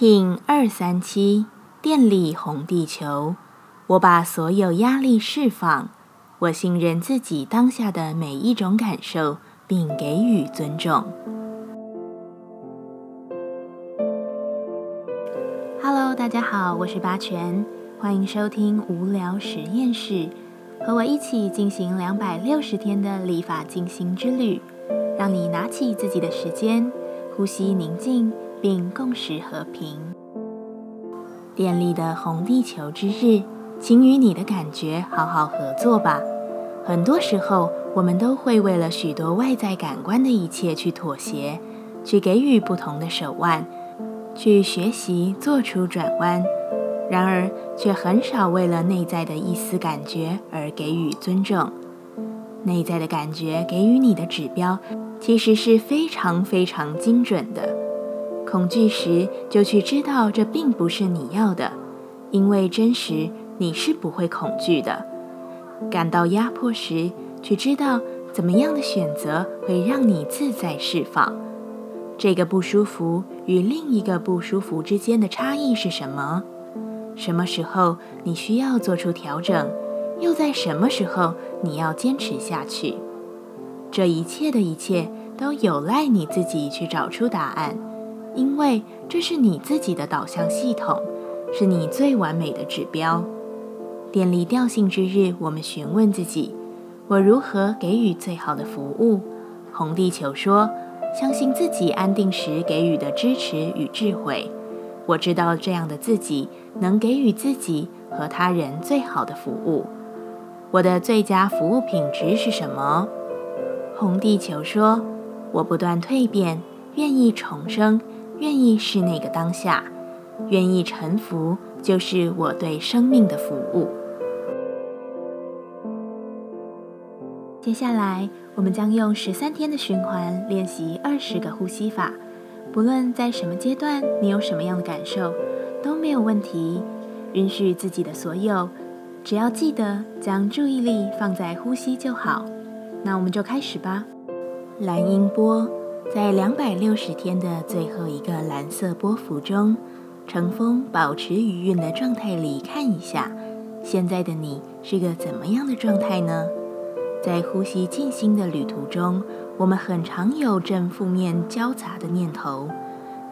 听二三七电力红地球，我把所有压力释放，我信任自己当下的每一种感受，并给予尊重。Hello，大家好，我是八全，欢迎收听无聊实验室，和我一起进行两百六十天的立法进行之旅，让你拿起自己的时间，呼吸宁静。并共识和平。电力的红地球之日，请与你的感觉好好合作吧。很多时候，我们都会为了许多外在感官的一切去妥协，去给予不同的手腕，去学习做出转弯。然而，却很少为了内在的一丝感觉而给予尊重。内在的感觉给予你的指标，其实是非常非常精准的。恐惧时，就去知道这并不是你要的，因为真实你是不会恐惧的。感到压迫时，去知道怎么样的选择会让你自在释放。这个不舒服与另一个不舒服之间的差异是什么？什么时候你需要做出调整？又在什么时候你要坚持下去？这一切的一切都有赖你自己去找出答案。因为这是你自己的导向系统，是你最完美的指标。电力调性之日，我们询问自己：我如何给予最好的服务？红地球说：相信自己安定时给予的支持与智慧。我知道这样的自己能给予自己和他人最好的服务。我的最佳服务品质是什么？红地球说：我不断蜕变，愿意重生。愿意是那个当下，愿意臣服，就是我对生命的服务。接下来，我们将用十三天的循环练习二十个呼吸法。不论在什么阶段，你有什么样的感受，都没有问题。允许自己的所有，只要记得将注意力放在呼吸就好。那我们就开始吧。蓝音波。在两百六十天的最后一个蓝色波幅中，乘风保持余韵的状态里看一下，现在的你是个怎么样的状态呢？在呼吸静心的旅途中，我们很常有正负面交杂的念头，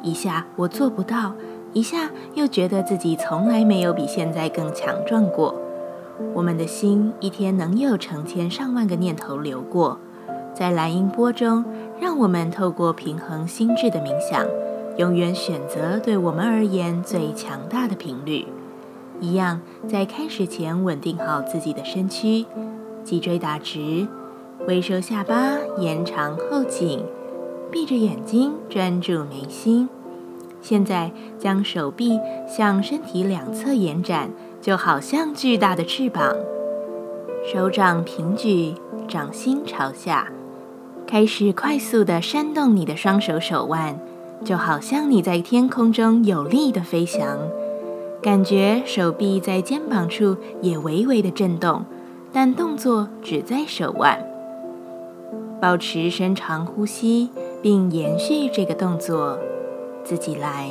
一下我做不到，一下又觉得自己从来没有比现在更强壮过。我们的心一天能有成千上万个念头流过，在蓝音波中。让我们透过平衡心智的冥想，永远选择对我们而言最强大的频率。一样，在开始前稳定好自己的身躯，脊椎打直，微收下巴，延长后颈，闭着眼睛专注眉心。现在将手臂向身体两侧延展，就好像巨大的翅膀。手掌平举，掌心朝下。开始快速的扇动你的双手手腕，就好像你在天空中有力的飞翔。感觉手臂在肩膀处也微微的震动，但动作只在手腕。保持深长呼吸，并延续这个动作，自己来。